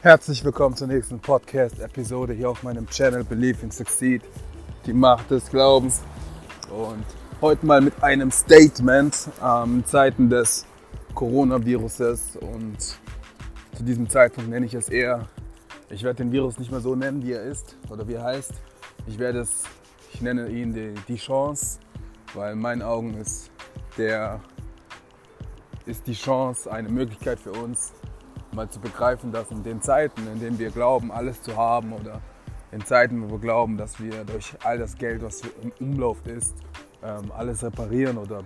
Herzlich willkommen zur nächsten Podcast-Episode hier auf meinem Channel Believe in Succeed, die Macht des Glaubens. Und heute mal mit einem Statement ähm, in Zeiten des Coronaviruses. Und zu diesem Zeitpunkt nenne ich es eher, ich werde den Virus nicht mehr so nennen, wie er ist oder wie er heißt. Ich werde es, ich nenne ihn die, die Chance, weil in meinen Augen ist der ist die Chance, eine Möglichkeit für uns, mal zu begreifen, dass in den Zeiten, in denen wir glauben, alles zu haben oder in Zeiten, wo wir glauben, dass wir durch all das Geld, was im Umlauf ist, ähm, alles reparieren oder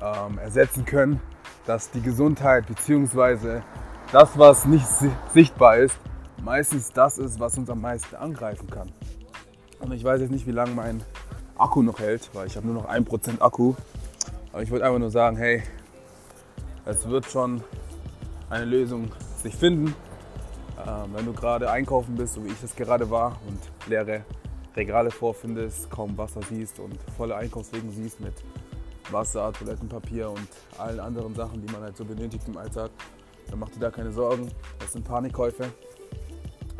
ähm, ersetzen können, dass die Gesundheit bzw. das, was nicht sichtbar ist, meistens das ist, was uns am meisten angreifen kann. Und ich weiß jetzt nicht, wie lange mein Akku noch hält, weil ich habe nur noch 1% Akku. Aber ich wollte einfach nur sagen, hey, es wird schon eine Lösung sich finden. Ähm, wenn du gerade einkaufen bist, so wie ich es gerade war, und leere Regale vorfindest, kaum Wasser siehst und volle Einkaufswegen siehst mit Wasser, Toilettenpapier und allen anderen Sachen, die man halt so benötigt im Alltag, dann mach dir da keine Sorgen. Das sind Panikkäufe.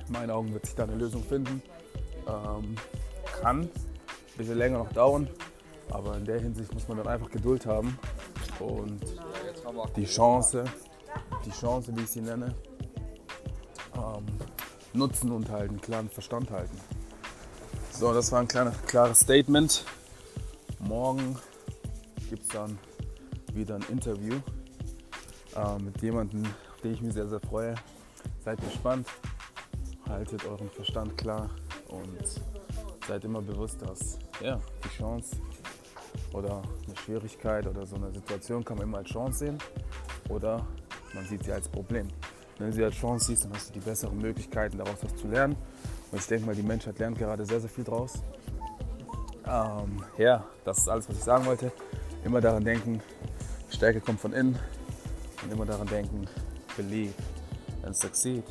In meinen Augen wird sich da eine Lösung finden. Ähm, kann ein bisschen länger noch dauern, aber in der Hinsicht muss man dann einfach Geduld haben und die Chance, die Chance, wie ich sie nenne, ähm, nutzen und halten, klaren Verstand halten. So, das war ein kleines, klares Statement. Morgen gibt es dann wieder ein Interview äh, mit jemandem, auf den ich mich sehr, sehr freue. Seid gespannt, haltet euren Verstand klar und seid immer bewusst, dass ja, die Chance oder eine Schwierigkeit oder so eine Situation kann man immer als Chance sehen oder man sieht sie als Problem. Wenn du sie als Chance siehst, dann hast du die besseren Möglichkeiten, daraus was zu lernen. Und ich denke mal, die Menschheit lernt gerade sehr, sehr viel draus. Ähm, ja, das ist alles, was ich sagen wollte. Immer daran denken, Stärke kommt von innen. Und immer daran denken, believe and succeed.